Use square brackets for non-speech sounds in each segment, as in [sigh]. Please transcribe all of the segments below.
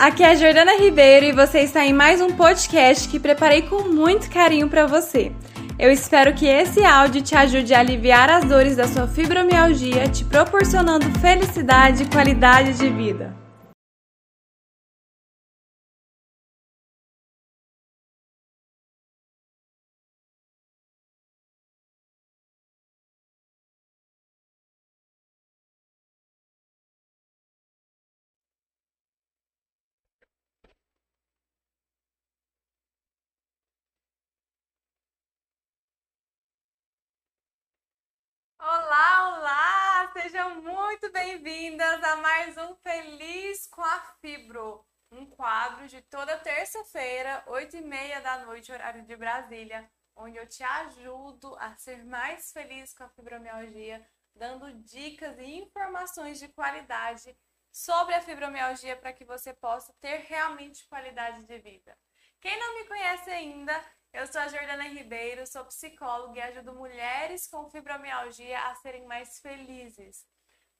aqui é a Jordana Ribeiro e você está em mais um podcast que preparei com muito carinho para você. Eu espero que esse áudio te ajude a aliviar as dores da sua fibromialgia, te proporcionando felicidade e qualidade de vida. Sejam muito bem-vindas a mais um Feliz com a Fibro, um quadro de toda terça-feira, 8 e meia da noite, horário de Brasília, onde eu te ajudo a ser mais feliz com a fibromialgia, dando dicas e informações de qualidade sobre a fibromialgia para que você possa ter realmente qualidade de vida. Quem não me conhece ainda, eu sou a Jordana Ribeiro, sou psicóloga e ajudo mulheres com fibromialgia a serem mais felizes.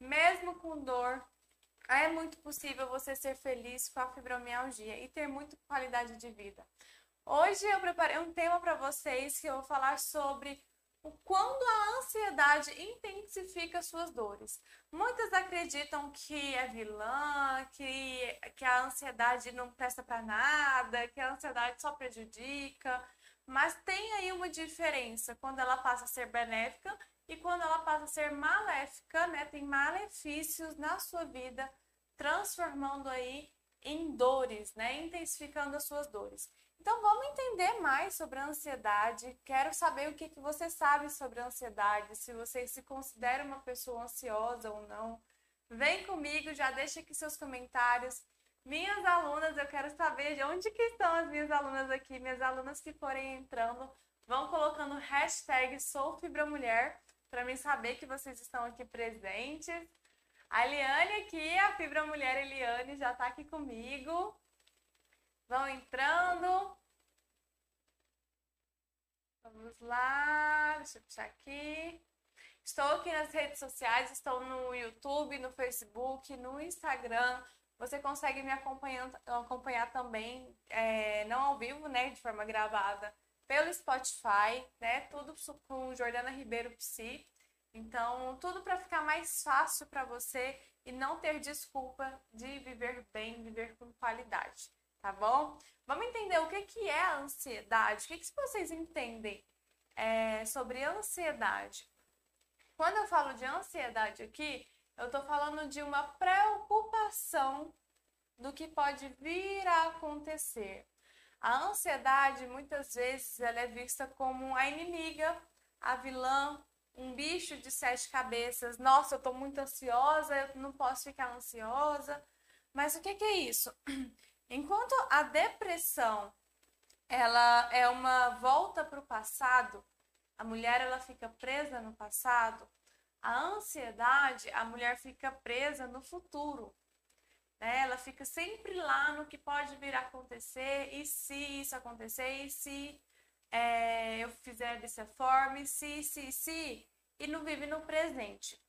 Mesmo com dor, é muito possível você ser feliz com a fibromialgia e ter muita qualidade de vida. Hoje eu preparei um tema para vocês que eu vou falar sobre o quando a ansiedade intensifica suas dores. Muitas acreditam que é vilã, que, que a ansiedade não presta para nada, que a ansiedade só prejudica. Mas tem aí uma diferença quando ela passa a ser benéfica e quando ela passa a ser maléfica, né? Tem malefícios na sua vida, transformando aí em dores, né? Intensificando as suas dores. Então vamos entender mais sobre a ansiedade. Quero saber o que, que você sabe sobre a ansiedade, se você se considera uma pessoa ansiosa ou não. Vem comigo, já deixa aqui seus comentários. Minhas alunas, eu quero saber de onde que estão as minhas alunas aqui. Minhas alunas que forem entrando, vão colocando hashtag SouFibraMulher para mim saber que vocês estão aqui presentes. A Eliane aqui, a Fibra Mulher Eliane já está aqui comigo. Vão entrando. Vamos lá, deixa eu puxar aqui. Estou aqui nas redes sociais, estou no YouTube, no Facebook, no Instagram. Você consegue me acompanhar, acompanhar também, é, não ao vivo, né, de forma gravada, pelo Spotify, né, tudo com Jordana Ribeiro Psi. Então, tudo para ficar mais fácil para você e não ter desculpa de viver bem, viver com qualidade, tá bom? Vamos entender o que, que é a ansiedade, o que, que vocês entendem é, sobre ansiedade. Quando eu falo de ansiedade aqui, eu estou falando de uma preocupação do que pode vir a acontecer. A ansiedade, muitas vezes, ela é vista como a inimiga, a vilã, um bicho de sete cabeças. Nossa, eu estou muito ansiosa, eu não posso ficar ansiosa. Mas o que, que é isso? [clears throat] Enquanto a depressão ela é uma volta para o passado, a mulher ela fica presa no passado, a ansiedade, a mulher fica presa no futuro. Né? Ela fica sempre lá no que pode vir a acontecer, e se isso acontecer, e se é, eu fizer dessa forma, e se, se, se, e não vive no presente.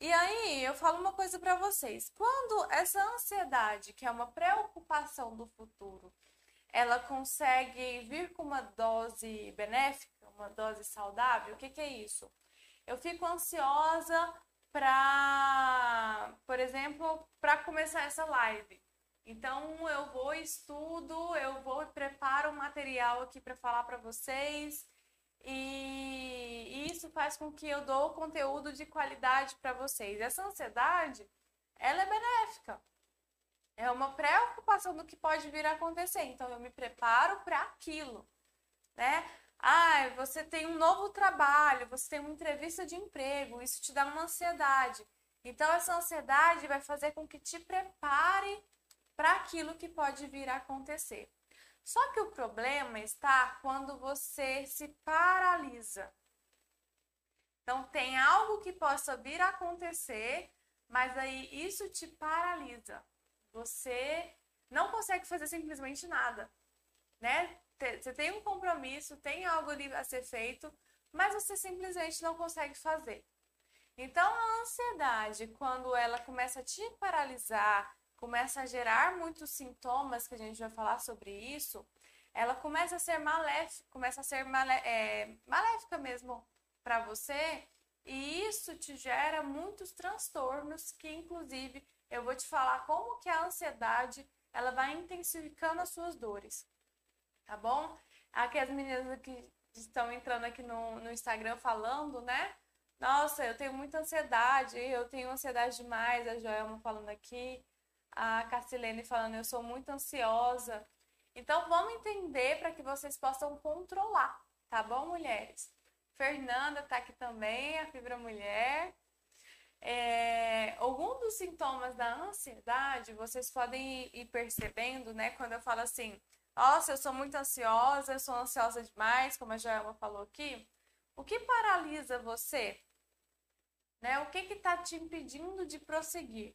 E aí, eu falo uma coisa para vocês. Quando essa ansiedade, que é uma preocupação do futuro, ela consegue vir com uma dose benéfica, uma dose saudável, o que, que é isso? eu fico ansiosa para, por exemplo, para começar essa live. Então eu vou estudo, eu vou preparo um material aqui para falar para vocês e isso faz com que eu dou conteúdo de qualidade para vocês. Essa ansiedade, ela é benéfica. É uma preocupação do que pode vir a acontecer. Então eu me preparo para aquilo, né? Ah, você tem um novo trabalho, você tem uma entrevista de emprego, isso te dá uma ansiedade. Então, essa ansiedade vai fazer com que te prepare para aquilo que pode vir a acontecer. Só que o problema está quando você se paralisa. Então, tem algo que possa vir a acontecer, mas aí isso te paralisa. Você não consegue fazer simplesmente nada, né? você tem um compromisso, tem algo ali a ser feito, mas você simplesmente não consegue fazer. Então, a ansiedade, quando ela começa a te paralisar, começa a gerar muitos sintomas, que a gente vai falar sobre isso, ela começa a ser maléfica, começa a ser malé, é, maléfica mesmo para você, e isso te gera muitos transtornos que, inclusive, eu vou te falar como que a ansiedade ela vai intensificando as suas dores, tá bom? Aqui as meninas que estão entrando aqui no, no Instagram falando, né? Nossa, eu tenho muita ansiedade, eu tenho ansiedade demais, a Joelma falando aqui, a Cassilene falando, eu sou muito ansiosa. Então, vamos entender para que vocês possam controlar, tá bom, mulheres? Fernanda tá aqui também, a Fibra Mulher. É, algum dos sintomas da ansiedade, vocês podem ir percebendo, né? Quando eu falo assim, nossa, eu sou muito ansiosa, eu sou ansiosa demais, como a Joelma falou aqui. O que paralisa você? Né? O que está te impedindo de prosseguir?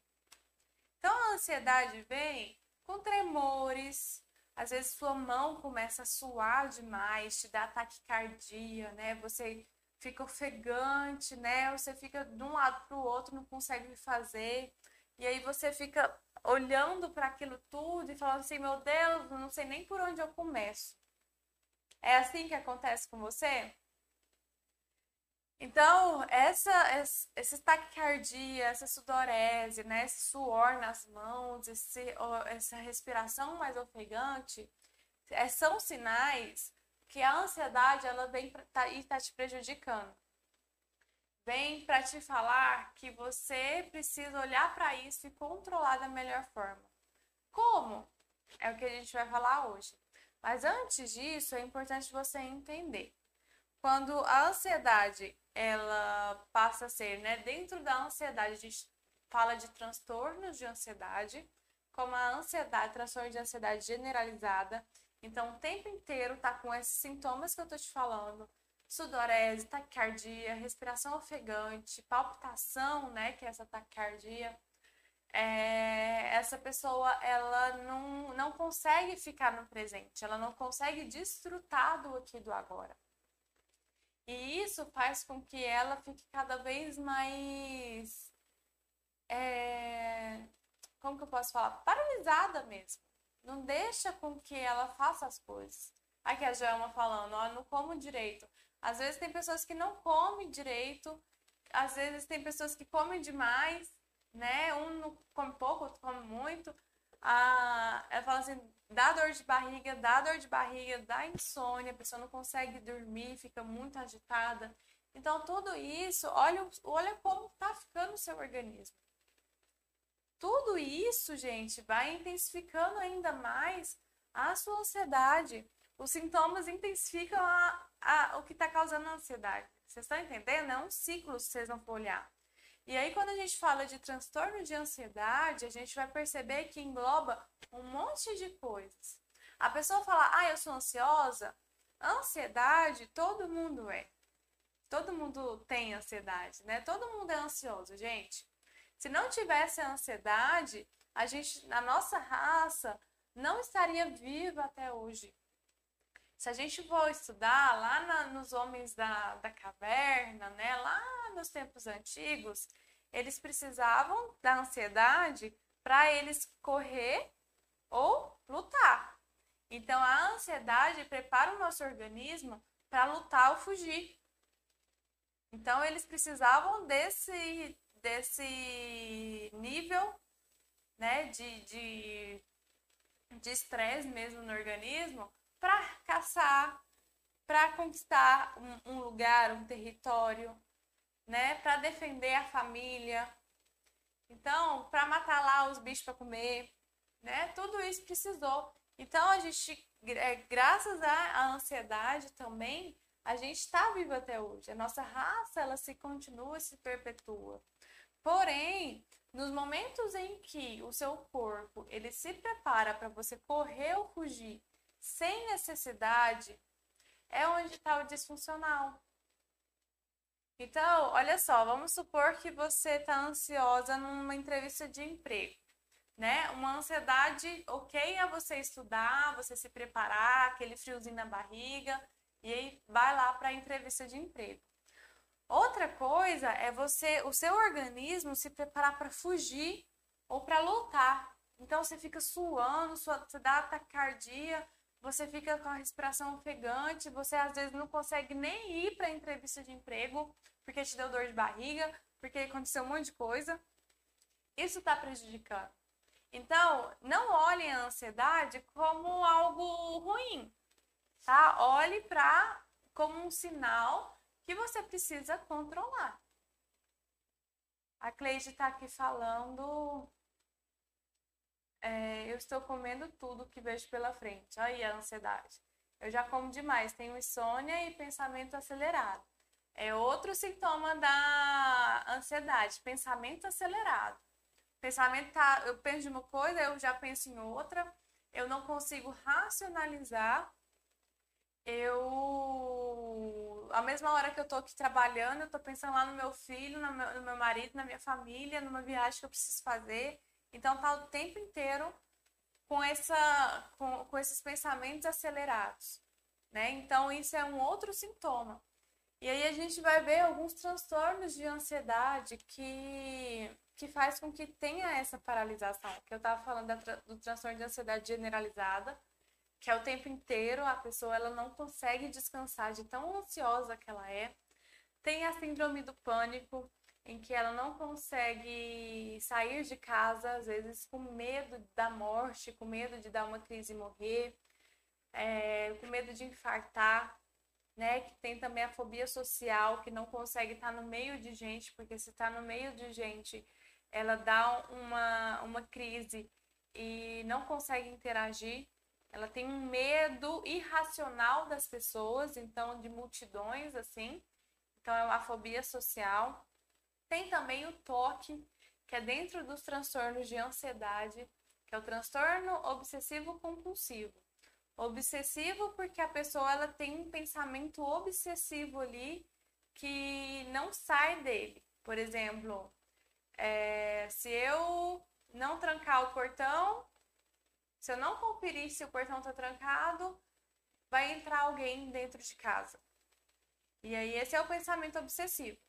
Então, a ansiedade vem com tremores, às vezes sua mão começa a suar demais, te dá taquicardia, né? Você fica ofegante, né? Você fica de um lado para o outro, não consegue fazer. E aí você fica olhando para aquilo tudo e falando assim: meu Deus, não sei nem por onde eu começo. É assim que acontece com você? Então, essa, essa taquicardia, essa sudorese, né, esse suor nas mãos, esse, essa respiração mais ofegante, é, são sinais que a ansiedade ela vem tá, e está te prejudicando. Vem para te falar que você precisa olhar para isso e controlar da melhor forma. Como? É o que a gente vai falar hoje. Mas antes disso, é importante você entender. Quando a ansiedade ela passa a ser, né, dentro da ansiedade, a gente fala de transtornos de ansiedade, como a ansiedade, transtorno de ansiedade generalizada. Então, o tempo inteiro tá com esses sintomas que eu tô te falando, sudorese, taquicardia, respiração ofegante, palpitação, né, que é essa taquicardia. É, essa pessoa ela não, não consegue ficar no presente, ela não consegue desfrutar do aqui do agora. E isso faz com que ela fique cada vez mais. É... Como que eu posso falar? Paralisada mesmo. Não deixa com que ela faça as coisas. Aqui a Joelma falando, ó, não como direito. Às vezes tem pessoas que não comem direito, às vezes tem pessoas que comem demais, né? Um come pouco, outro come muito. Ah, ela fala assim, dá dor de barriga, dá dor de barriga, dá insônia, a pessoa não consegue dormir, fica muito agitada. Então, tudo isso, olha, olha como está ficando o seu organismo. Tudo isso, gente, vai intensificando ainda mais a sua ansiedade. Os sintomas intensificam a, a, o que está causando a ansiedade. Vocês estão entendendo? É um ciclo, se vocês não for olhar. E aí, quando a gente fala de transtorno de ansiedade, a gente vai perceber que engloba um monte de coisas. A pessoa fala, ah, eu sou ansiosa. Ansiedade, todo mundo é. Todo mundo tem ansiedade, né? Todo mundo é ansioso, gente. Se não tivesse a ansiedade, a gente, a nossa raça, não estaria viva até hoje. Se a gente for estudar lá na, nos homens da, da caverna, né, lá nos tempos antigos, eles precisavam da ansiedade para eles correr ou lutar. Então a ansiedade prepara o nosso organismo para lutar ou fugir. Então eles precisavam desse desse nível, né, de de estresse mesmo no organismo para caçar, para conquistar um, um, lugar, um território, né? Para defender a família. Então, para matar lá os bichos para comer, né? Tudo isso precisou. Então, a gente, é, graças à ansiedade também, a gente está vivo até hoje. A nossa raça, ela se continua, se perpetua. Porém, nos momentos em que o seu corpo ele se prepara para você correr ou fugir sem necessidade, é onde está o disfuncional. Então, olha só, vamos supor que você está ansiosa numa entrevista de emprego, né? Uma ansiedade, ok, é você estudar, você se preparar, aquele friozinho na barriga, e aí vai lá para a entrevista de emprego. Outra coisa é você, o seu organismo se preparar para fugir ou para lutar. Então você fica suando, sua, você dá taquicardia, você fica com a respiração ofegante, você às vezes não consegue nem ir para a entrevista de emprego porque te deu dor de barriga, porque aconteceu um monte de coisa. Isso está prejudicando. Então, não olhem a ansiedade como algo ruim, tá? Olhe para como um sinal que você precisa controlar. A Cleide está aqui falando. É, eu estou comendo tudo que vejo pela frente. Aí a ansiedade. Eu já como demais, tenho insônia e pensamento acelerado. É outro sintoma da ansiedade, pensamento acelerado. Pensamento tá, eu penso de uma coisa, eu já penso em outra, eu não consigo racionalizar. Eu, a mesma hora que eu tô aqui trabalhando, eu tô pensando lá no meu filho, no meu, no meu marido, na minha família, numa viagem que eu preciso fazer. Então tá o tempo inteiro com essa com, com esses pensamentos acelerados, né? Então isso é um outro sintoma. E aí a gente vai ver alguns transtornos de ansiedade que, que faz com que tenha essa paralisação. Que eu estava falando do transtorno de ansiedade generalizada, que é o tempo inteiro a pessoa ela não consegue descansar de tão ansiosa que ela é. Tem a síndrome do pânico, em que ela não consegue sair de casa, às vezes com medo da morte, com medo de dar uma crise e morrer, é, com medo de infartar né? Que tem também a fobia social, que não consegue estar no meio de gente, porque se está no meio de gente, ela dá uma, uma crise e não consegue interagir. Ela tem um medo irracional das pessoas, então de multidões assim. Então é uma fobia social. Tem também o toque, que é dentro dos transtornos de ansiedade, que é o transtorno obsessivo compulsivo. Obsessivo porque a pessoa ela tem um pensamento obsessivo ali que não sai dele. Por exemplo, é, se eu não trancar o portão, se eu não conferir se o portão está trancado, vai entrar alguém dentro de casa. E aí esse é o pensamento obsessivo.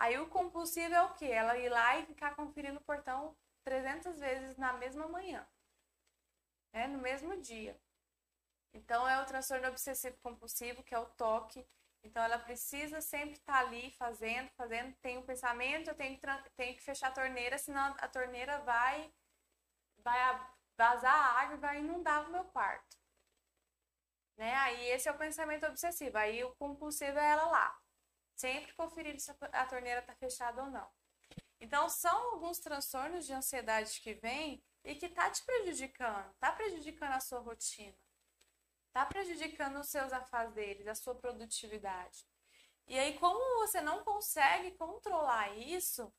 Aí o compulsivo é o quê? Ela ir lá e ficar conferindo o portão 300 vezes na mesma manhã, né? no mesmo dia. Então, é o transtorno obsessivo compulsivo, que é o toque. Então, ela precisa sempre estar tá ali fazendo, fazendo. Tem um pensamento, eu tenho que, tenho que fechar a torneira, senão a torneira vai, vai vazar a água e vai inundar o meu quarto. Né? Aí, esse é o pensamento obsessivo. Aí, o compulsivo é ela lá. Sempre conferir se a torneira está fechada ou não. Então, são alguns transtornos de ansiedade que vêm e que tá te prejudicando, tá prejudicando a sua rotina está prejudicando os seus afazeres, a sua produtividade. E aí, como você não consegue controlar isso,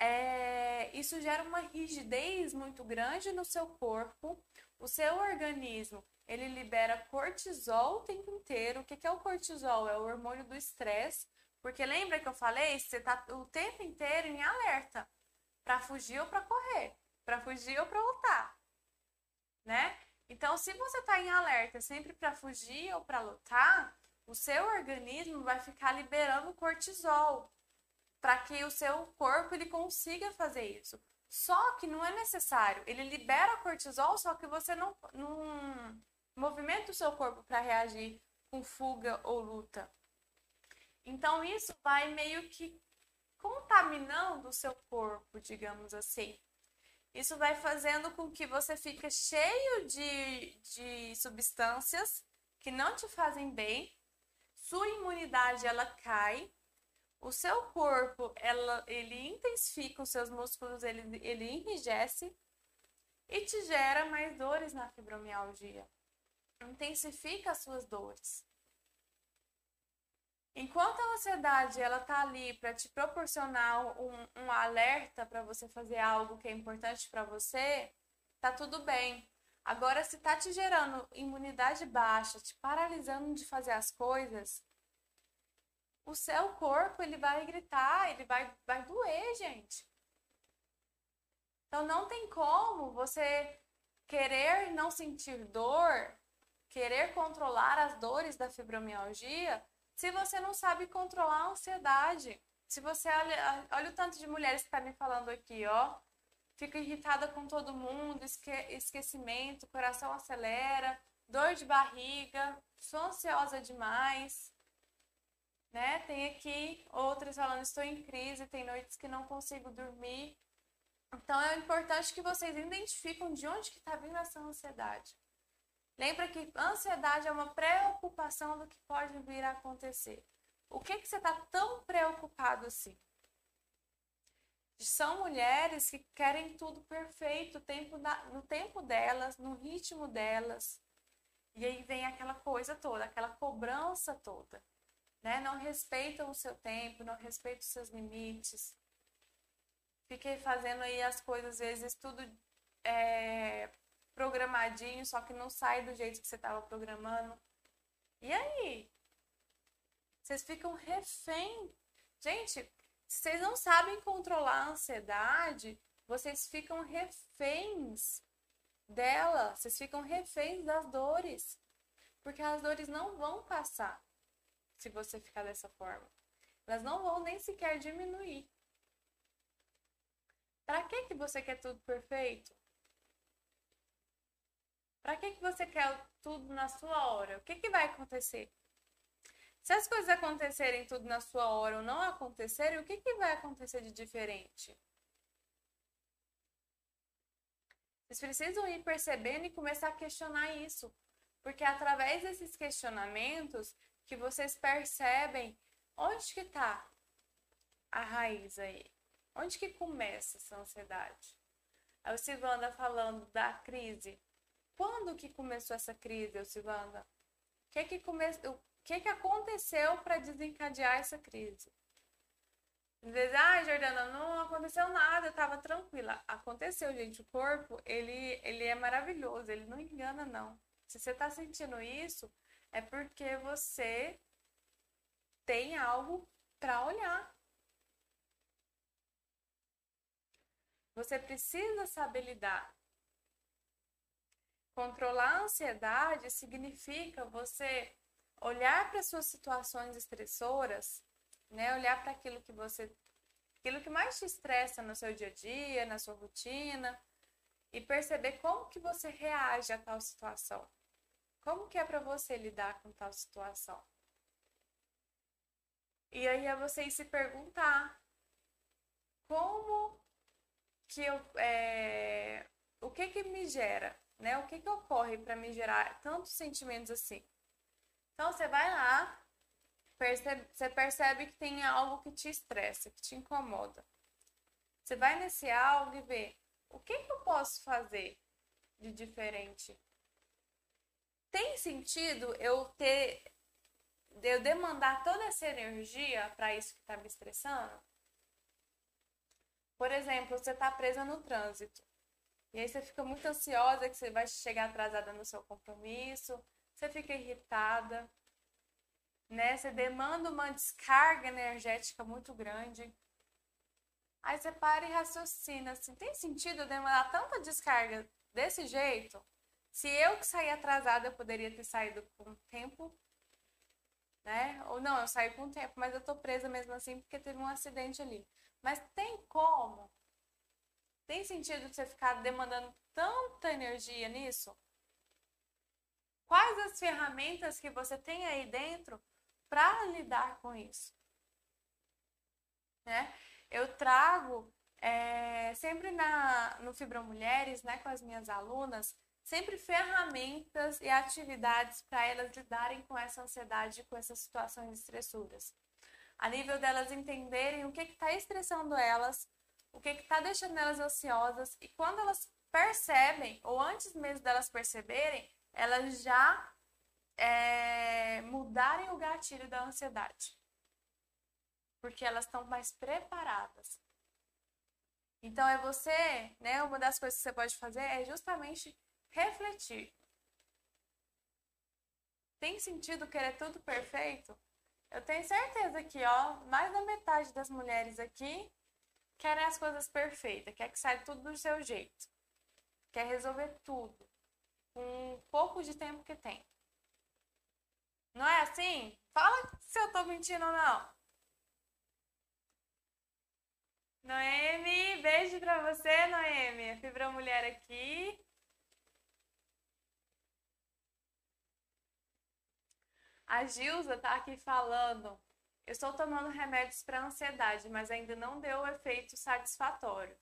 é, isso gera uma rigidez muito grande no seu corpo. O seu organismo ele libera cortisol o tempo inteiro. O que é o cortisol? É o hormônio do estresse. Porque lembra que eu falei? Você está o tempo inteiro em alerta para fugir ou para correr, para fugir ou para lutar, né? Então, se você está em alerta sempre para fugir ou para lutar, o seu organismo vai ficar liberando cortisol para que o seu corpo ele consiga fazer isso. Só que não é necessário. Ele libera cortisol, só que você não, não movimenta o seu corpo para reagir com fuga ou luta. Então, isso vai meio que contaminando o seu corpo, digamos assim. Isso vai fazendo com que você fique cheio de, de substâncias que não te fazem bem, sua imunidade ela cai, o seu corpo ela, ele intensifica os seus músculos, ele, ele enrijece e te gera mais dores na fibromialgia. Intensifica as suas dores. Enquanto a ansiedade ela tá ali para te proporcionar um, um alerta para você fazer algo que é importante para você, tá tudo bem. Agora, se tá te gerando imunidade baixa, te paralisando de fazer as coisas, o seu corpo ele vai gritar, ele vai, vai doer, gente. Então não tem como você querer não sentir dor, querer controlar as dores da fibromialgia se você não sabe controlar a ansiedade. Se você olha, olha o tanto de mulheres que tá me falando aqui, ó, fico irritada com todo mundo, esque esquecimento, coração acelera, dor de barriga, sou ansiosa demais. Né? Tem aqui outras falando, estou em crise, tem noites que não consigo dormir. Então é importante que vocês identifiquem de onde que está vindo essa ansiedade. Lembra que ansiedade é uma preocupação do que pode vir a acontecer. O que, que você está tão preocupado assim? São mulheres que querem tudo perfeito tempo da, no tempo delas, no ritmo delas. E aí vem aquela coisa toda, aquela cobrança toda. Né? Não respeitam o seu tempo, não respeitam os seus limites. Fiquei fazendo aí as coisas, às vezes, tudo é, programadinho, só que não sai do jeito que você estava programando. E aí? Vocês ficam refém. Gente, se vocês não sabem controlar a ansiedade, vocês ficam reféns dela, vocês ficam reféns das dores. Porque as dores não vão passar se você ficar dessa forma. Elas não vão nem sequer diminuir. Para que que você quer tudo perfeito? Para que que você quer tudo na sua hora? O que que vai acontecer? Se as coisas acontecerem tudo na sua hora ou não acontecerem, o que, que vai acontecer de diferente? Vocês precisam ir percebendo e começar a questionar isso. Porque é através desses questionamentos que vocês percebem onde que está a raiz aí. Onde que começa essa ansiedade? A Silvanda falando da crise. Quando que começou essa crise, Silvanda? O que que começou? que, que aconteceu para desencadear essa crise? Às vezes, ah, Jordana, não aconteceu nada, eu estava tranquila. Aconteceu, gente. O corpo, ele, ele é maravilhoso, ele não engana, não. Se você está sentindo isso, é porque você tem algo para olhar. Você precisa saber lidar. Controlar a ansiedade significa você olhar para suas situações estressoras, né? Olhar para aquilo que você aquilo que mais te estressa no seu dia a dia, na sua rotina e perceber como que você reage a tal situação. Como que é para você lidar com tal situação? E aí é você se perguntar como que eu é, o que que me gera, né? O que que ocorre para me gerar tantos sentimentos assim? Então você vai lá, percebe, você percebe que tem algo que te estressa, que te incomoda. Você vai nesse algo e vê o que, que eu posso fazer de diferente. Tem sentido eu ter eu demandar toda essa energia para isso que está me estressando? Por exemplo, você está presa no trânsito. E aí você fica muito ansiosa que você vai chegar atrasada no seu compromisso, você fica irritada, né? Você demanda uma descarga energética muito grande. Aí você para e raciocina assim, tem sentido demandar tanta descarga desse jeito? Se eu que saí atrasada, eu poderia ter saído com tempo, né? Ou não, eu saí com tempo, mas eu tô presa mesmo assim porque teve um acidente ali. Mas tem como? Tem sentido você ficar demandando tanta energia nisso? Quais as ferramentas que você tem aí dentro para lidar com isso? Né? Eu trago é, sempre na, no Fibra Mulheres, né, com as minhas alunas, sempre ferramentas e atividades para elas lidarem com essa ansiedade, com essas situações estressuras. A nível delas entenderem o que está estressando elas, o que está deixando elas ansiosas e quando elas percebem, ou antes mesmo delas perceberem, elas já é, mudarem o gatilho da ansiedade. Porque elas estão mais preparadas. Então é você, né? Uma das coisas que você pode fazer é justamente refletir. Tem sentido querer tudo perfeito? Eu tenho certeza que, ó, mais da metade das mulheres aqui querem as coisas perfeitas, quer que saia tudo do seu jeito. Quer resolver tudo com pouco de tempo que tem. Não é assim? Fala se eu tô mentindo ou não. Noemi, beijo pra você, Noemi. minha fibra mulher aqui. A Gilza tá aqui falando. Eu estou tomando remédios para ansiedade, mas ainda não deu o efeito satisfatório.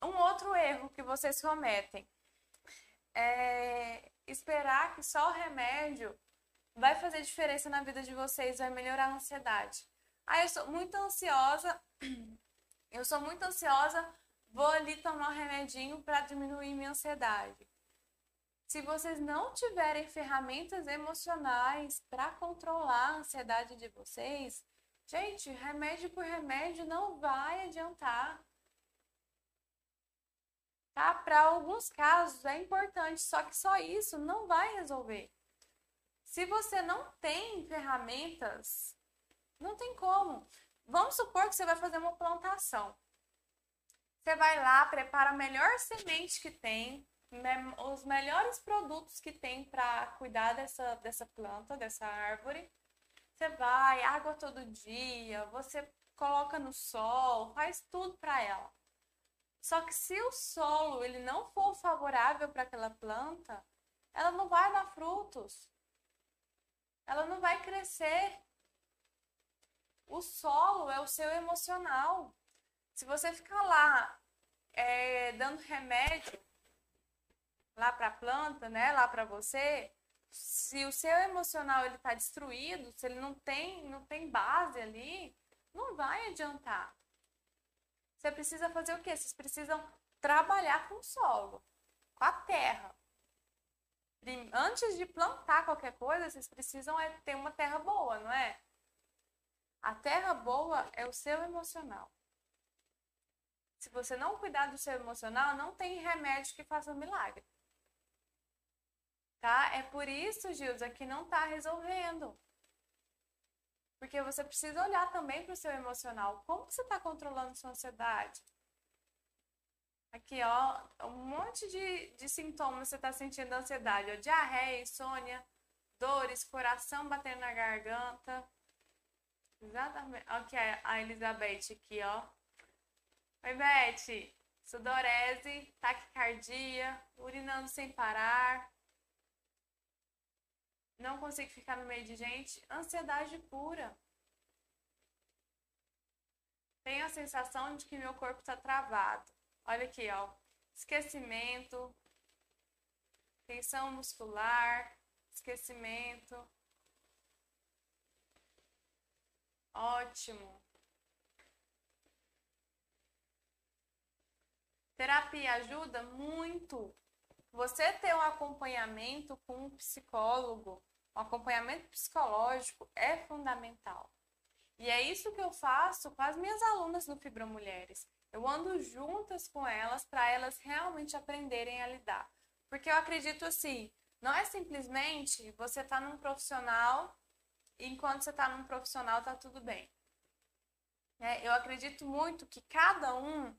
Um outro erro que vocês cometem é esperar que só o remédio vai fazer diferença na vida de vocês, vai melhorar a ansiedade. Ah, eu sou muito ansiosa, [clears throat] eu sou muito ansiosa, vou ali tomar um remedinho para diminuir minha ansiedade. Se vocês não tiverem ferramentas emocionais para controlar a ansiedade de vocês, gente, remédio por remédio não vai adiantar. Tá? Para alguns casos é importante, só que só isso não vai resolver. Se você não tem ferramentas, não tem como. Vamos supor que você vai fazer uma plantação. Você vai lá, prepara a melhor semente que tem, os melhores produtos que tem para cuidar dessa, dessa planta, dessa árvore. Você vai, água todo dia, você coloca no sol, faz tudo para ela. Só que se o solo ele não for favorável para aquela planta, ela não vai dar frutos. Ela não vai crescer. O solo é o seu emocional. Se você ficar lá é, dando remédio lá para a planta, né, lá para você, se o seu emocional ele está destruído, se ele não tem, não tem base ali, não vai adiantar. Você precisa fazer o quê? Vocês precisam trabalhar com o solo, com a terra. Antes de plantar qualquer coisa, vocês precisam é ter uma terra boa, não é? A terra boa é o seu emocional. Se você não cuidar do seu emocional, não tem remédio que faça um milagre tá? É por isso, Gilda, que não tá resolvendo. Porque você precisa olhar também para o seu emocional. Como você está controlando sua ansiedade? Aqui, ó, um monte de, de sintomas você está sentindo ansiedade. Ó, diarreia, insônia, dores, coração batendo na garganta. Exatamente. Ok, a Elizabeth aqui, ó. Oi, Beth. Sudorese, taquicardia, urinando sem parar, não consigo ficar no meio de gente, ansiedade pura. Tenho a sensação de que meu corpo está travado. Olha aqui, ó. Esquecimento, tensão muscular, esquecimento. Ótimo. Terapia ajuda muito você ter um acompanhamento com um psicólogo, um acompanhamento psicológico é fundamental. E é isso que eu faço com as minhas alunas no Fibra Mulheres. Eu ando juntas com elas para elas realmente aprenderem a lidar. Porque eu acredito assim, não é simplesmente você tá num profissional e enquanto você está num profissional tá tudo bem. É, eu acredito muito que cada um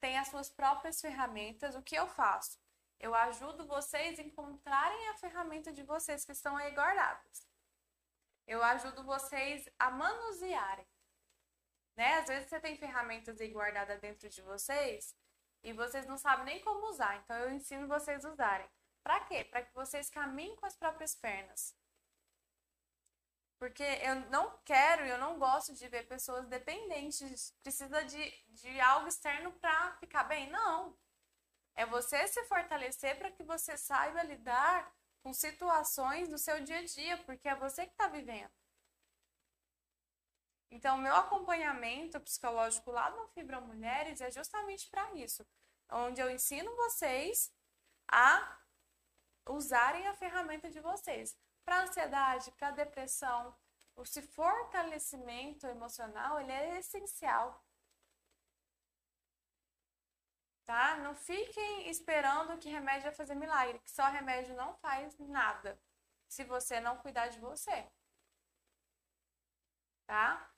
tem as suas próprias ferramentas. O que eu faço? Eu ajudo vocês a encontrarem a ferramenta de vocês que estão aí guardadas. Eu ajudo vocês a manusearem. Né? Às vezes você tem ferramentas aí guardadas dentro de vocês e vocês não sabem nem como usar. Então eu ensino vocês a usarem. Para quê? Para que vocês caminhem com as próprias pernas. Porque eu não quero, eu não gosto de ver pessoas dependentes, precisa de, de algo externo para ficar bem. Não. É você se fortalecer para que você saiba lidar com situações do seu dia a dia, porque é você que está vivendo. Então, meu acompanhamento psicológico lá no Fibra Mulheres é justamente para isso, onde eu ensino vocês a usarem a ferramenta de vocês para ansiedade, para depressão. Esse fortalecimento emocional ele é essencial tá? Não fiquem esperando que remédio vai fazer milagre, que só remédio não faz nada se você não cuidar de você. Tá?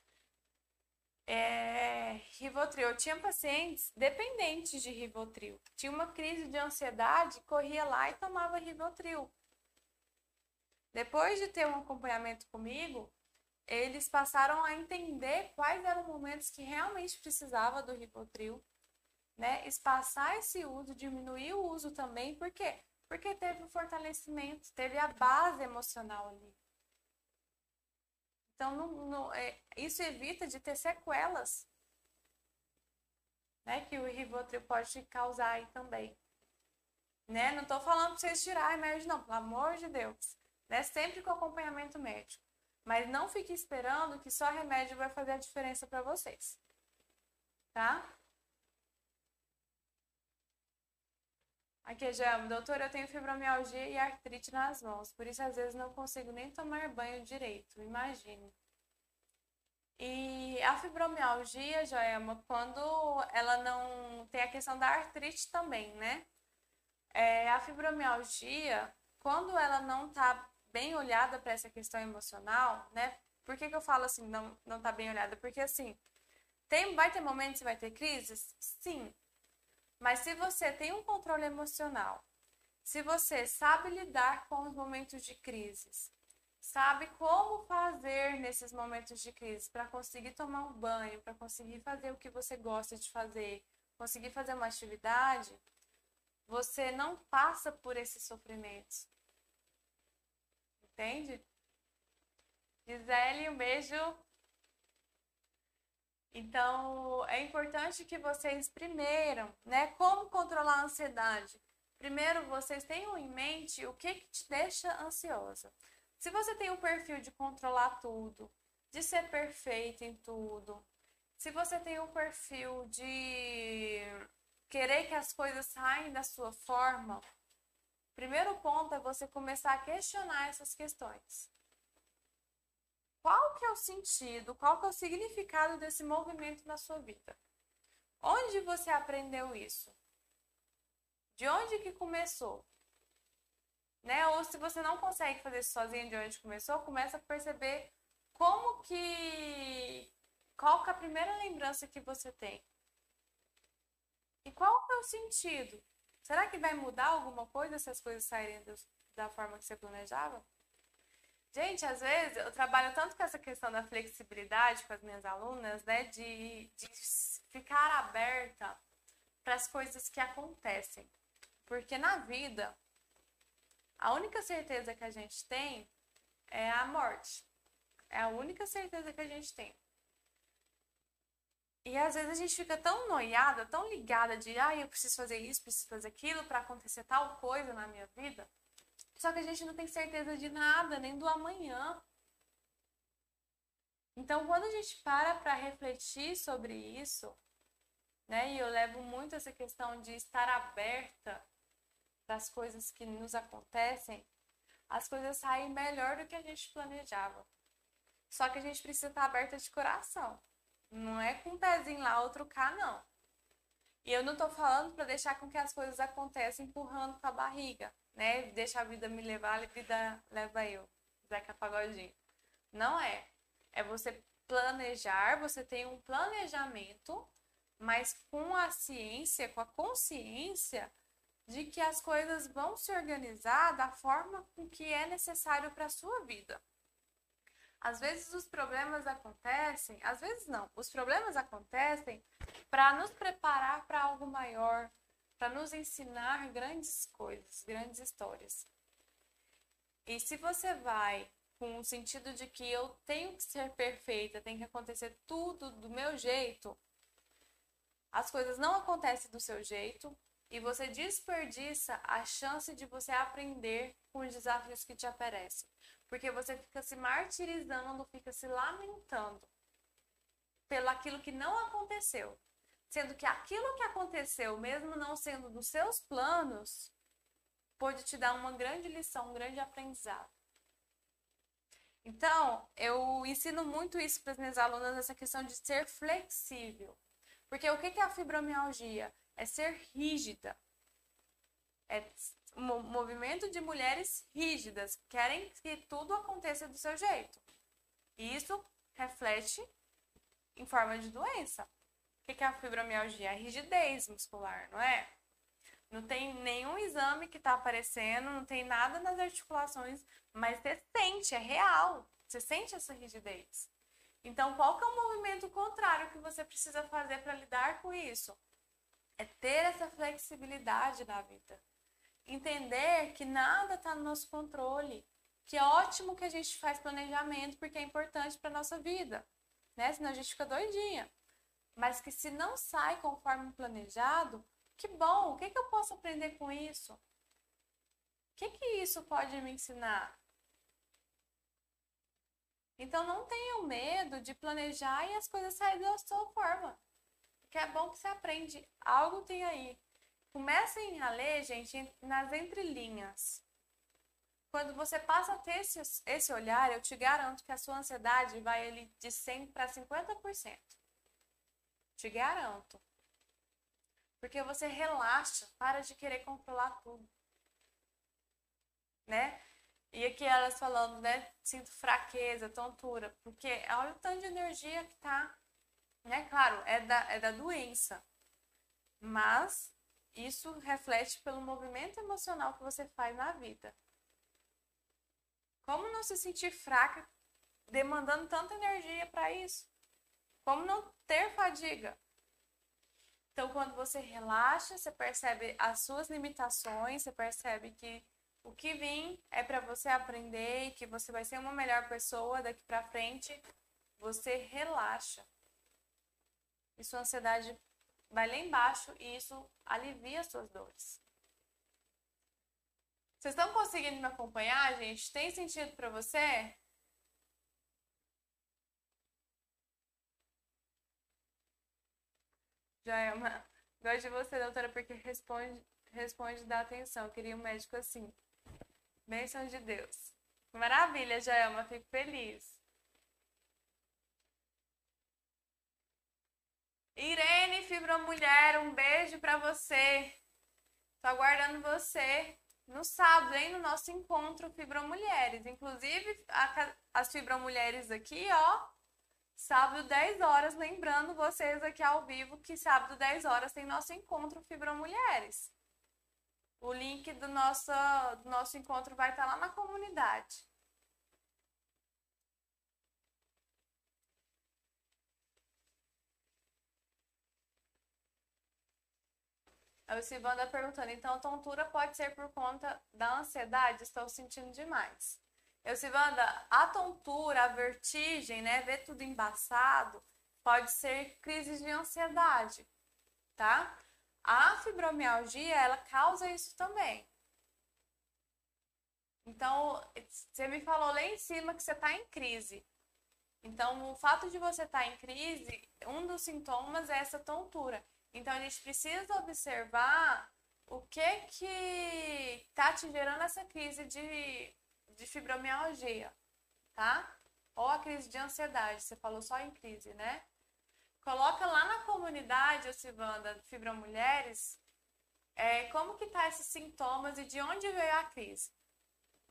É, Rivotril. Eu tinha pacientes dependentes de Rivotril. Tinha uma crise de ansiedade, corria lá e tomava Rivotril. Depois de ter um acompanhamento comigo, eles passaram a entender quais eram os momentos que realmente precisava do Rivotril né, espaçar esse uso, diminuir o uso também, por quê? Porque teve um fortalecimento, teve a base emocional ali. Então, não, não, é, isso evita de ter sequelas, né, que o Rivotril pode causar aí também. Né? Não estou falando para vocês tirar remédio, não, pelo amor de Deus. Né? Sempre com acompanhamento médico. Mas não fique esperando que só remédio vai fazer a diferença para vocês. Tá? Aqui, já, doutor, eu tenho fibromialgia e artrite nas mãos, por isso às vezes não consigo nem tomar banho direito, imagine. E a fibromialgia, Joelma, quando ela não tem a questão da artrite também, né? É, a fibromialgia, quando ela não está bem olhada para essa questão emocional, né? Por que, que eu falo assim, não, não tá bem olhada? Porque assim, tem, vai ter momentos que vai ter crises? Sim. Mas se você tem um controle emocional, se você sabe lidar com os momentos de crises, sabe como fazer nesses momentos de crise para conseguir tomar um banho, para conseguir fazer o que você gosta de fazer, conseguir fazer uma atividade, você não passa por esses sofrimentos. Entende? Gisele, um beijo. Então, é importante que vocês primeiro, né, como controlar a ansiedade? Primeiro, vocês tenham em mente o que, que te deixa ansiosa. Se você tem o perfil de controlar tudo, de ser perfeito em tudo, se você tem o perfil de querer que as coisas saiam da sua forma, primeiro ponto é você começar a questionar essas questões. Qual que é o sentido, qual que é o significado desse movimento na sua vida? Onde você aprendeu isso? De onde que começou? Né? Ou se você não consegue fazer isso sozinho de onde começou, começa a perceber como que qual que é a primeira lembrança que você tem? E qual é o sentido? Será que vai mudar alguma coisa se as coisas saírem do, da forma que você planejava? Gente, às vezes eu trabalho tanto com essa questão da flexibilidade com as minhas alunas, né? De, de ficar aberta para as coisas que acontecem. Porque na vida, a única certeza que a gente tem é a morte. É a única certeza que a gente tem. E às vezes a gente fica tão noiada, tão ligada de, ah, eu preciso fazer isso, preciso fazer aquilo para acontecer tal coisa na minha vida. Só que a gente não tem certeza de nada, nem do amanhã. Então, quando a gente para para refletir sobre isso, né, e eu levo muito essa questão de estar aberta para as coisas que nos acontecem, as coisas saem melhor do que a gente planejava. Só que a gente precisa estar aberta de coração. Não é com um pezinho lá, outro cá, não. E eu não tô falando para deixar com que as coisas aconteçam empurrando com a barriga, né? Deixa a vida me levar, a vida leva eu. Zeca Pagodinho. Não é. É você planejar, você tem um planejamento, mas com a ciência, com a consciência de que as coisas vão se organizar da forma com que é necessário para a sua vida. Às vezes os problemas acontecem, às vezes não, os problemas acontecem para nos preparar para algo maior, para nos ensinar grandes coisas, grandes histórias. E se você vai com o sentido de que eu tenho que ser perfeita, tem que acontecer tudo do meu jeito, as coisas não acontecem do seu jeito e você desperdiça a chance de você aprender com os desafios que te aparecem. Porque você fica se martirizando, fica se lamentando pelo aquilo que não aconteceu. Sendo que aquilo que aconteceu, mesmo não sendo dos seus planos, pode te dar uma grande lição, um grande aprendizado. Então, eu ensino muito isso para as minhas alunas, essa questão de ser flexível. Porque o que é a fibromialgia? É ser rígida. É um movimento de mulheres rígidas, querem que tudo aconteça do seu jeito. E isso reflete em forma de doença. Que é a fibromialgia? A rigidez muscular, não é? Não tem nenhum exame que está aparecendo, não tem nada nas articulações, mas você sente, é real. Você sente essa rigidez. Então, qual que é o movimento contrário que você precisa fazer para lidar com isso? É ter essa flexibilidade na vida. Entender que nada está no nosso controle. Que é ótimo que a gente faz planejamento porque é importante para nossa vida, né? Senão a gente fica doidinha. Mas que se não sai conforme planejado, que bom, o que, que eu posso aprender com isso? O que, que isso pode me ensinar? Então não tenham medo de planejar e as coisas saírem da sua forma. Porque é bom que você aprende. Algo tem aí. Comecem a ler, gente, nas entrelinhas. Quando você passa a ter esse, esse olhar, eu te garanto que a sua ansiedade vai ali de 100 para 50%. Te garanto. Porque você relaxa, para de querer controlar tudo. Né? E aqui elas falando, né? Sinto fraqueza, tontura, porque olha o tanto de energia que tá. Né? Claro, é da, é da doença. Mas isso reflete pelo movimento emocional que você faz na vida. Como não se sentir fraca demandando tanta energia para isso? Como não ter fadiga? Então, quando você relaxa, você percebe as suas limitações, você percebe que o que vem é para você aprender e que você vai ser uma melhor pessoa daqui para frente. Você relaxa. E sua ansiedade vai lá embaixo e isso alivia as suas dores. Vocês estão conseguindo me acompanhar, gente? Tem sentido para você? Já é uma. Gosto de você, doutora, porque responde, responde dá atenção. Eu queria um médico assim. Bênção de Deus. Maravilha, Jaelma, fico feliz. Irene Fibromulher, um beijo para você. Tô aguardando você no sábado, hein, no nosso encontro Fibromulheres. Inclusive, a, as Fibromulheres aqui, ó, sábado 10 horas, lembrando vocês aqui ao vivo que sábado 10 horas tem nosso encontro Fibromulheres. O link do nosso, do nosso encontro vai estar lá na comunidade. O Silvano está perguntando, então a tontura pode ser por conta da ansiedade? Estou sentindo demais. Eu, Silvanda, a tontura, a vertigem, né? Ver tudo embaçado, pode ser crise de ansiedade, tá? A fibromialgia, ela causa isso também. Então, você me falou lá em cima que você está em crise. Então, o fato de você estar tá em crise, um dos sintomas é essa tontura. Então, a gente precisa observar o que que está te gerando essa crise de, de fibromialgia, tá? Ou a crise de ansiedade, você falou só em crise, né? Coloca lá na comunidade, Silvanda, Fibromulheres, é, como que tá esses sintomas e de onde veio a crise.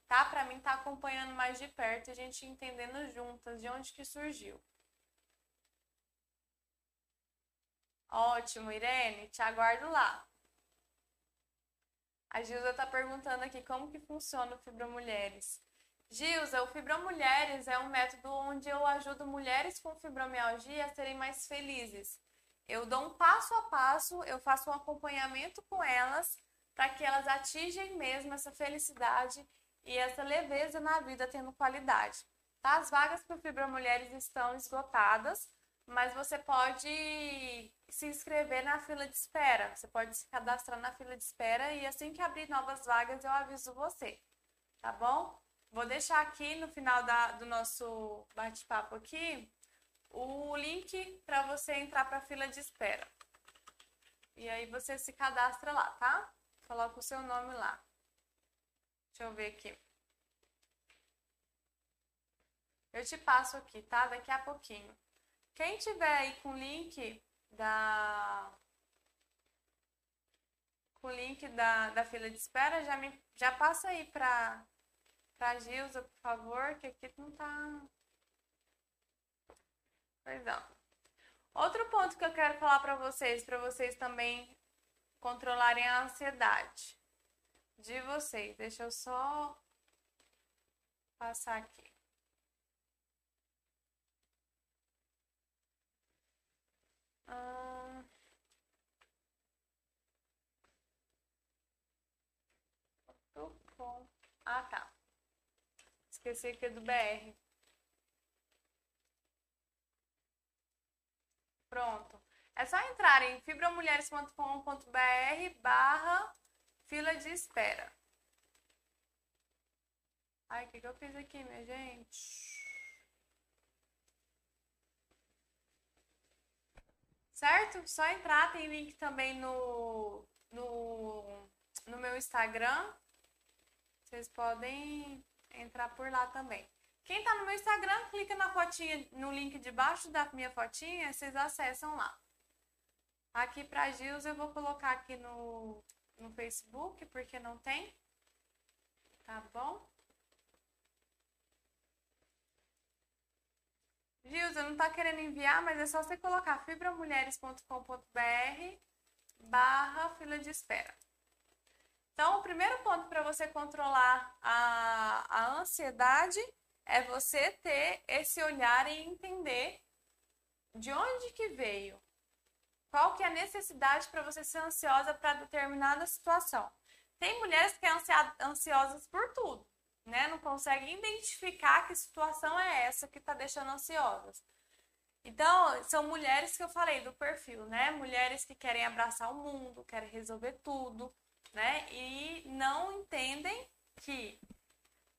Tá? Para mim tá acompanhando mais de perto e a gente entendendo juntas de onde que surgiu. Ótimo, Irene, te aguardo lá. A Gilda tá perguntando aqui como que funciona o Fibromulheres. Gilza, o Fibromulheres é um método onde eu ajudo mulheres com fibromialgia a serem mais felizes. Eu dou um passo a passo, eu faço um acompanhamento com elas para que elas atingem mesmo essa felicidade e essa leveza na vida, tendo qualidade. Tá? As vagas para o Fibromulheres estão esgotadas, mas você pode se inscrever na fila de espera. Você pode se cadastrar na fila de espera e assim que abrir novas vagas eu aviso você. Tá bom? Vou deixar aqui no final da, do nosso bate-papo aqui o link para você entrar para a fila de espera. E aí você se cadastra lá, tá? Coloca o seu nome lá. Deixa eu ver aqui. Eu te passo aqui, tá? Daqui a pouquinho. Quem tiver aí com o link da com o link da, da fila de espera, já me já passa aí para Pra Gilza, por favor, que aqui não tá. Pois não. Outro ponto que eu quero falar para vocês, para vocês também controlarem a ansiedade de vocês. Deixa eu só passar aqui. Ah, ah... Tá. Esqueci que é do BR. Pronto. É só entrar em fibromulheres.com.br barra fila de espera. Ai, o que, que eu fiz aqui, minha gente? Certo? Só entrar, tem link também no, no, no meu Instagram. Vocês podem entrar por lá também. Quem tá no meu Instagram, clica na fotinha, no link debaixo da minha fotinha, vocês acessam lá. Aqui pra Gils eu vou colocar aqui no, no Facebook, porque não tem. Tá bom? Gilza, não tá querendo enviar, mas é só você colocar fibramulheres.com.br barra fila de espera. Então, o primeiro ponto para você controlar a, a ansiedade é você ter esse olhar e entender de onde que veio. Qual que é a necessidade para você ser ansiosa para determinada situação. Tem mulheres que são ansiosas por tudo, né? Não conseguem identificar que situação é essa que está deixando ansiosas. Então, são mulheres que eu falei do perfil, né? Mulheres que querem abraçar o mundo, querem resolver tudo, né? E não entendem que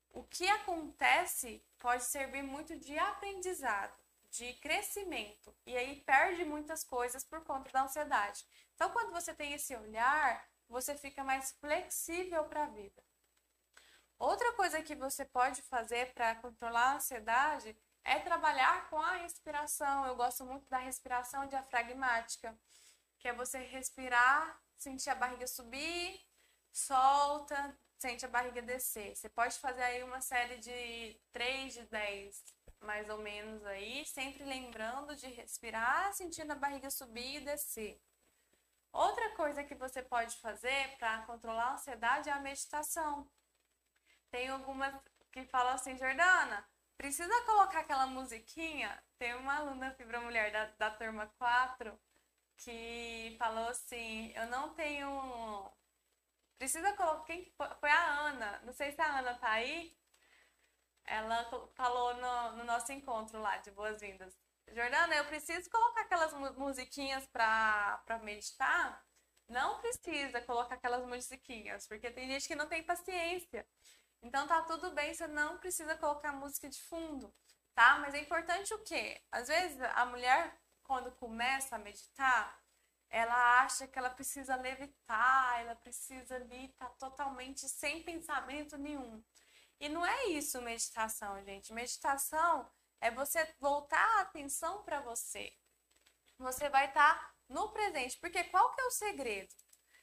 o que acontece pode servir muito de aprendizado, de crescimento, e aí perde muitas coisas por conta da ansiedade. Então, quando você tem esse olhar, você fica mais flexível para a vida. Outra coisa que você pode fazer para controlar a ansiedade é trabalhar com a respiração. Eu gosto muito da respiração diafragmática, que é você respirar sentir a barriga subir, solta, sente a barriga descer. Você pode fazer aí uma série de 3 de 10, mais ou menos aí, sempre lembrando de respirar, sentindo a barriga subir e descer. Outra coisa que você pode fazer para controlar a ansiedade é a meditação. Tem algumas que falam assim, Jordana, precisa colocar aquela musiquinha? Tem uma aluna fibra mulher da, da turma 4 que falou assim: Eu não tenho. Precisa colocar. Quem foi a Ana? Não sei se a Ana tá aí. Ela falou no, no nosso encontro lá de boas-vindas. Jordana, eu preciso colocar aquelas musiquinhas para meditar? Não precisa colocar aquelas musiquinhas, porque tem gente que não tem paciência. Então tá tudo bem, você não precisa colocar música de fundo, tá? Mas é importante o quê? Às vezes a mulher quando começa a meditar, ela acha que ela precisa levitar, ela precisa ali estar tá totalmente sem pensamento nenhum. E não é isso meditação, gente. Meditação é você voltar a atenção para você. Você vai estar tá no presente. Porque qual que é o segredo?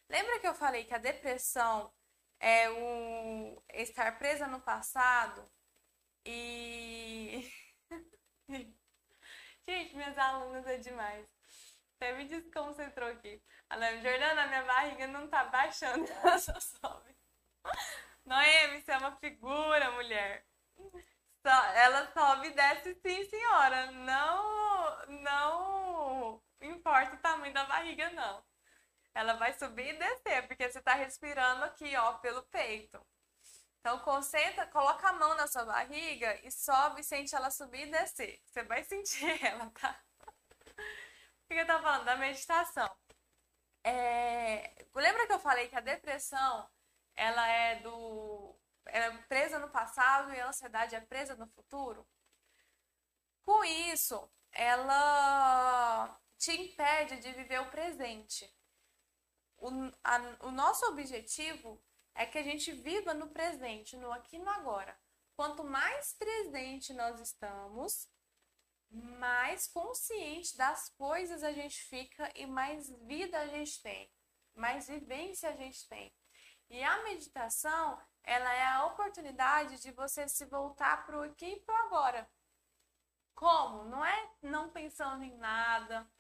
Lembra que eu falei que a depressão é o estar presa no passado e [laughs] Gente, minhas alunas é demais. Até me desconcentrou aqui. A Noemi, Jordana, minha barriga não tá baixando, [laughs] ela só sobe. Noemi, você é uma figura, mulher. Só, ela sobe e desce sim, senhora. Não, não importa o tamanho da barriga, não. Ela vai subir e descer, porque você tá respirando aqui, ó, pelo peito. Então, concentra, coloca a mão na sua barriga e sobe, sente ela subir e descer. Você vai sentir [laughs] ela, tá? O que eu tava falando? Da meditação. É... Lembra que eu falei que a depressão, ela é do... Ela é presa no passado e a ansiedade é presa no futuro? Com isso, ela te impede de viver o presente. O, a, o nosso objetivo é que a gente viva no presente, no aqui e no agora. Quanto mais presente nós estamos, mais consciente das coisas a gente fica e mais vida a gente tem, mais vivência a gente tem. E a meditação, ela é a oportunidade de você se voltar para o aqui e para o agora. Como? Não é não pensando em nada,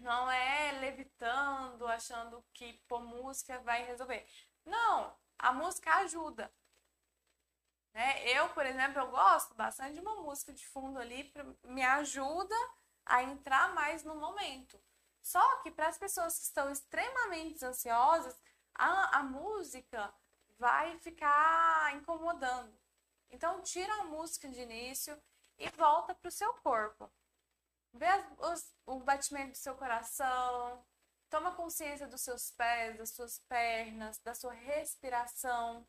não é levitando, achando que pôr música vai resolver. Não, a música ajuda. Né? Eu, por exemplo, eu gosto bastante de uma música de fundo ali, pra, me ajuda a entrar mais no momento. Só que para as pessoas que estão extremamente ansiosas, a, a música vai ficar incomodando. Então, tira a música de início e volta para o seu corpo. Vê os, o batimento do seu coração, toma consciência dos seus pés, das suas pernas, da sua respiração,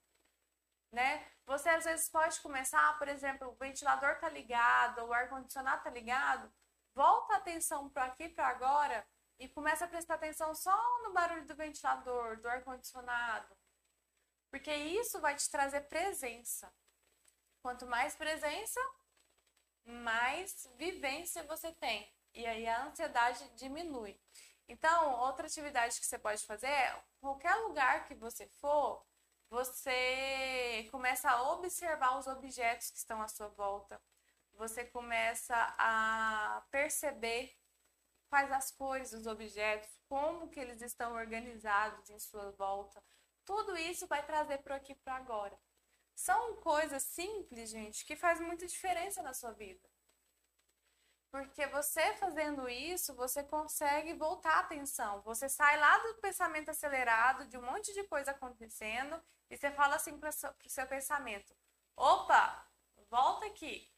né? Você às vezes pode começar, por exemplo, o ventilador tá ligado, o ar condicionado tá ligado, volta a atenção para aqui para agora e começa a prestar atenção só no barulho do ventilador, do ar condicionado. Porque isso vai te trazer presença. Quanto mais presença, mais vivência você tem. E aí a ansiedade diminui. Então, outra atividade que você pode fazer é qualquer lugar que você for, você começa a observar os objetos que estão à sua volta. Você começa a perceber quais as cores dos objetos, como que eles estão organizados em sua volta. Tudo isso vai trazer para aqui para agora. São coisas simples, gente, que faz muita diferença na sua vida. Porque você fazendo isso, você consegue voltar a atenção. Você sai lá do pensamento acelerado, de um monte de coisa acontecendo, e você fala assim para o seu pensamento: opa, volta aqui.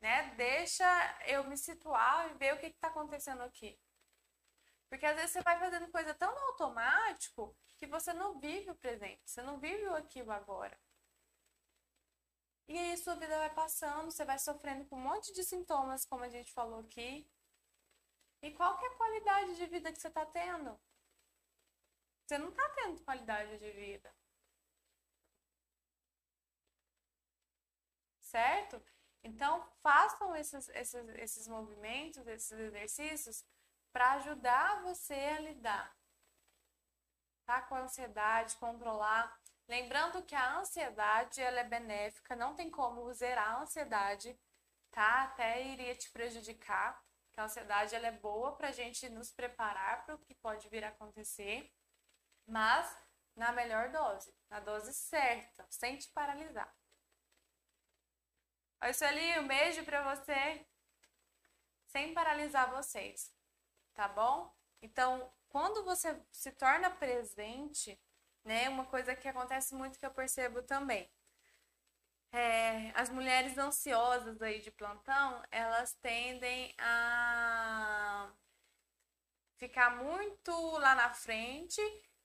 Né? Deixa eu me situar e ver o que está acontecendo aqui. Porque às vezes você vai fazendo coisa tão automático que você não vive o presente, você não vive o aqui o agora. E aí sua vida vai passando, você vai sofrendo com um monte de sintomas, como a gente falou aqui. E qual que é a qualidade de vida que você está tendo? Você não está tendo qualidade de vida. Certo? Então, façam esses, esses, esses movimentos, esses exercícios, para ajudar você a lidar tá? com a ansiedade, controlar Lembrando que a ansiedade ela é benéfica, não tem como zerar a ansiedade, tá? Até iria te prejudicar. Que a ansiedade ela é boa para a gente nos preparar para o que pode vir a acontecer, mas na melhor dose, na dose certa, sem te paralisar. Oi, Sueli, um beijo para você, sem paralisar vocês, tá bom? Então, quando você se torna presente, né? Uma coisa que acontece muito que eu percebo também. É, as mulheres ansiosas aí de plantão, elas tendem a ficar muito lá na frente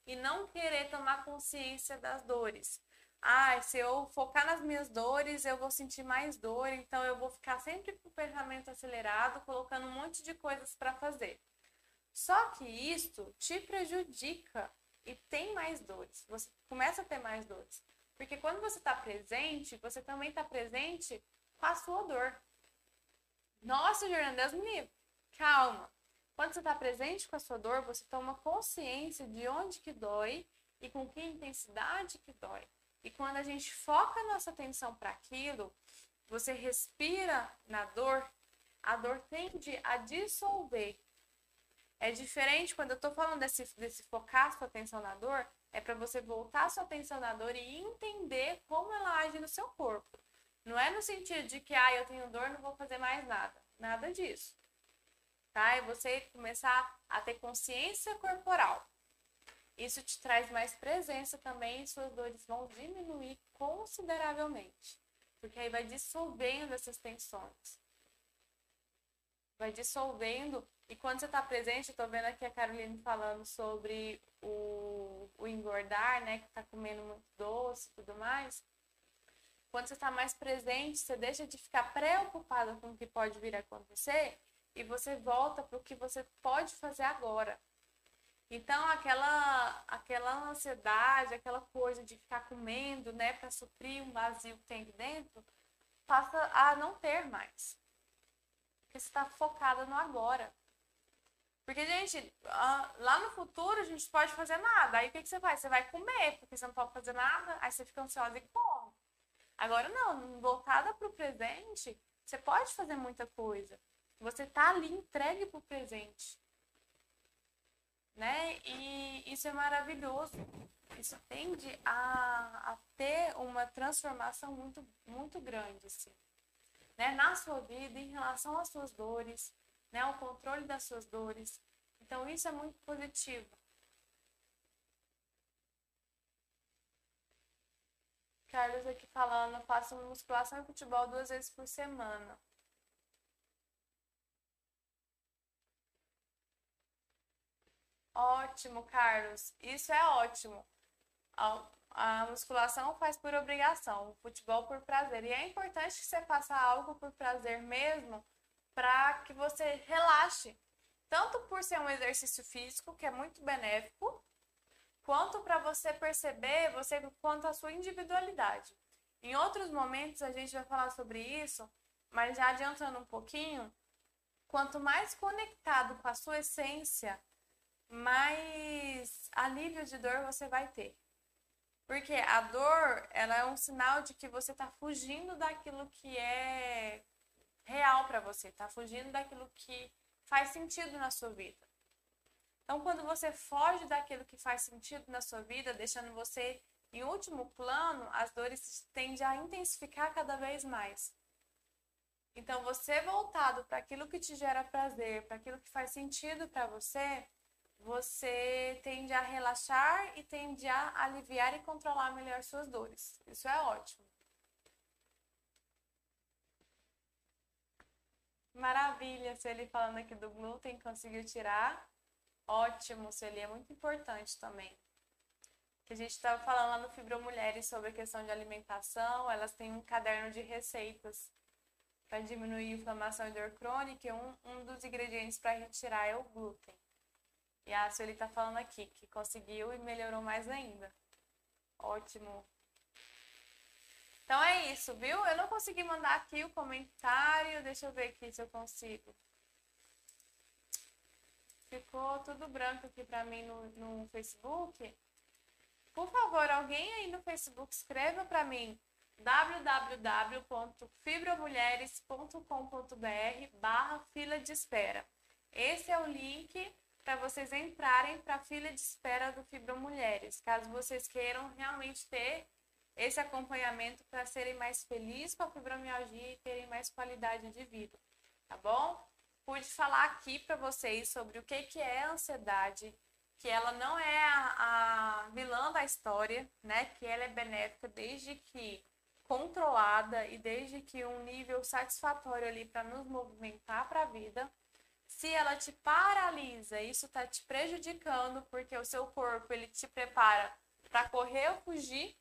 e não querer tomar consciência das dores. Ah, se eu focar nas minhas dores, eu vou sentir mais dor, então eu vou ficar sempre com o pensamento acelerado, colocando um monte de coisas para fazer. Só que isso te prejudica e tem mais dores. Você começa a ter mais dores. Porque quando você está presente, você também está presente com a sua dor. Nossa, Jornal, Deus me livre. Calma. Quando você está presente com a sua dor, você toma consciência de onde que dói e com que intensidade que dói. E quando a gente foca a nossa atenção para aquilo, você respira na dor, a dor tende a dissolver é diferente quando eu tô falando desse, desse focar sua atenção na dor, é para você voltar sua atenção na dor e entender como ela age no seu corpo. Não é no sentido de que, ah, eu tenho dor, não vou fazer mais nada. Nada disso. Tá? É você começar a ter consciência corporal. Isso te traz mais presença também e suas dores vão diminuir consideravelmente. Porque aí vai dissolvendo essas tensões. Vai dissolvendo e quando você está presente, eu vendo aqui a Caroline falando sobre o, o engordar, né? Que tá comendo muito doce e tudo mais. Quando você está mais presente, você deixa de ficar preocupada com o que pode vir a acontecer e você volta para o que você pode fazer agora. Então, aquela, aquela ansiedade, aquela coisa de ficar comendo, né, para suprir um vazio que tem aqui dentro, passa a não ter mais. Está focada no agora. Porque, gente, lá no futuro a gente pode fazer nada. Aí o que, que você faz? Você vai comer, porque você não pode fazer nada, aí você fica ansiosa e come. Agora não, voltada para o presente, você pode fazer muita coisa. Você tá ali entregue para o presente. Né? E isso é maravilhoso. Isso tende a, a ter uma transformação muito, muito grande, assim. Né? Na sua vida, em relação às suas dores, né? O controle das suas dores. Então isso é muito positivo. Carlos aqui falando, faço musculação e futebol duas vezes por semana. Ótimo, Carlos. Isso é ótimo. A, musculação faz por obrigação, o futebol por prazer. E é importante que você faça algo por prazer mesmo, para que você relaxe. Tanto por ser um exercício físico, que é muito benéfico, quanto para você perceber você quanto a sua individualidade. Em outros momentos a gente vai falar sobre isso, mas já adiantando um pouquinho, quanto mais conectado com a sua essência, mais alívio de dor você vai ter. Porque a dor, ela é um sinal de que você está fugindo daquilo que é real para você, está fugindo daquilo que faz sentido na sua vida. Então, quando você foge daquilo que faz sentido na sua vida, deixando você em último plano, as dores tendem a intensificar cada vez mais. Então, você voltado para aquilo que te gera prazer, para aquilo que faz sentido para você, você tende a relaxar e tende a aliviar e controlar melhor suas dores. Isso é ótimo. Maravilha, Sueli falando aqui do glúten, conseguiu tirar. Ótimo, Sueli, é muito importante também. Que a gente estava falando lá no Fibro Mulheres sobre a questão de alimentação, elas têm um caderno de receitas para diminuir inflamação e dor crônica, e um, um dos ingredientes para retirar é o glúten. E a Sueli está falando aqui que conseguiu e melhorou mais ainda. Ótimo. Então é isso, viu? Eu não consegui mandar aqui o comentário. Deixa eu ver aqui se eu consigo. Ficou tudo branco aqui para mim no, no Facebook. Por favor, alguém aí no Facebook escreva para mim www.fibromulheres.com.br barra fila de espera. Esse é o link para vocês entrarem para a fila de espera do Fibro Mulheres, caso vocês queiram realmente ter esse acompanhamento para serem mais felizes com a fibromialgia e terem mais qualidade de vida, tá bom? Pude falar aqui para vocês sobre o que, que é a ansiedade, que ela não é a, a vilã da história, né? Que ela é benéfica desde que controlada e desde que um nível satisfatório ali para nos movimentar para a vida se ela te paralisa, isso está te prejudicando porque o seu corpo ele te prepara para correr ou fugir.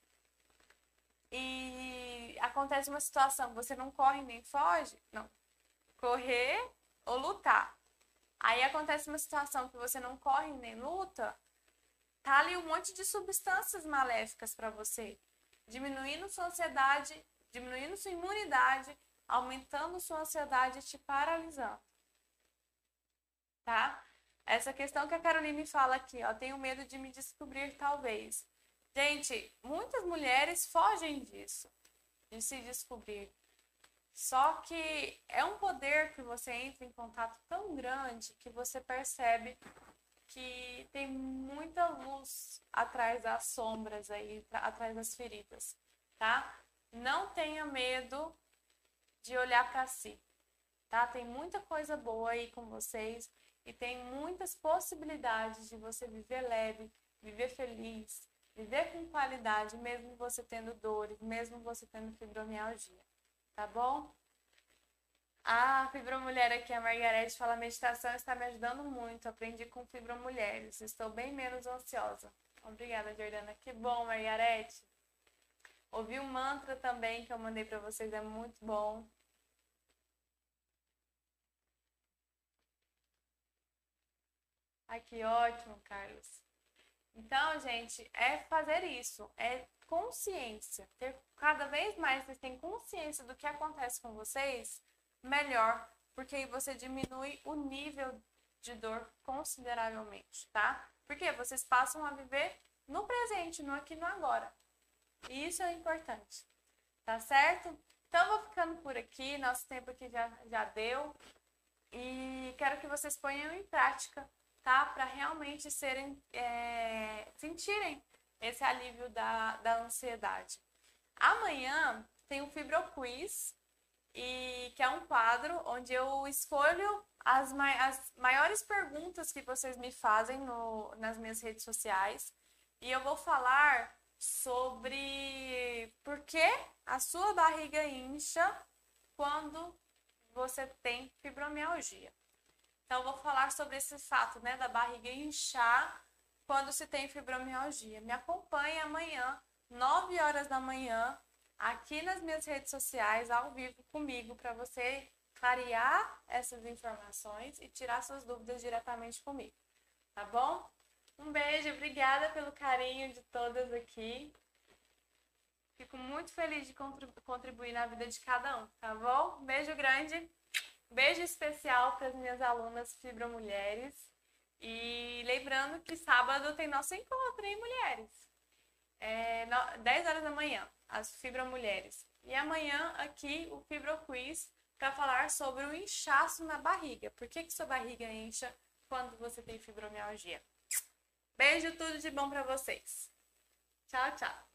E acontece uma situação, você não corre nem foge, não, correr ou lutar. Aí acontece uma situação que você não corre nem luta, tá ali um monte de substâncias maléficas para você, diminuindo sua ansiedade, diminuindo sua imunidade, aumentando sua ansiedade e te paralisando tá? Essa questão que a Caroline fala aqui, ó, tenho medo de me descobrir talvez. Gente, muitas mulheres fogem disso, de se descobrir. Só que é um poder que você entra em contato tão grande que você percebe que tem muita luz atrás das sombras aí, atrás das feridas, tá? Não tenha medo de olhar para si, tá? Tem muita coisa boa aí com vocês e tem muitas possibilidades de você viver leve, viver feliz, viver com qualidade, mesmo você tendo dores, mesmo você tendo fibromialgia, tá bom? A fibromulher aqui, a Margarete, fala: meditação está me ajudando muito. Aprendi com fibromulheres. Estou bem menos ansiosa. Obrigada, Jordana. Que bom, Margarete. Ouvi um mantra também que eu mandei para vocês, é muito bom. Ai, que ótimo, Carlos. Então, gente, é fazer isso, é consciência. Ter cada vez mais vocês têm consciência do que acontece com vocês, melhor, porque aí você diminui o nível de dor consideravelmente, tá? Porque vocês passam a viver no presente, no aqui no agora. E isso é importante, tá certo? Então, vou ficando por aqui, nosso tempo aqui já, já deu. E quero que vocês ponham em prática tá? Para realmente serem, é, sentirem esse alívio da, da ansiedade. Amanhã tem o Fibroquiz, e que é um quadro onde eu escolho as, mai as maiores perguntas que vocês me fazem no, nas minhas redes sociais e eu vou falar sobre por que a sua barriga incha quando você tem fibromialgia. Então, vou falar sobre esse fato, né, da barriga inchar quando se tem fibromialgia. Me acompanhe amanhã, 9 horas da manhã, aqui nas minhas redes sociais, ao vivo comigo, para você clarear essas informações e tirar suas dúvidas diretamente comigo. Tá bom? Um beijo, obrigada pelo carinho de todas aqui. Fico muito feliz de contribuir na vida de cada um, tá bom? Beijo grande. Beijo especial para as minhas alunas Fibromulheres. E lembrando que sábado tem nosso encontro, hein, mulheres? É, 10 horas da manhã, as Fibromulheres. E amanhã aqui o Fibroquiz para falar sobre o inchaço na barriga. Por que, que sua barriga incha quando você tem fibromialgia? Beijo, tudo de bom para vocês. Tchau, tchau.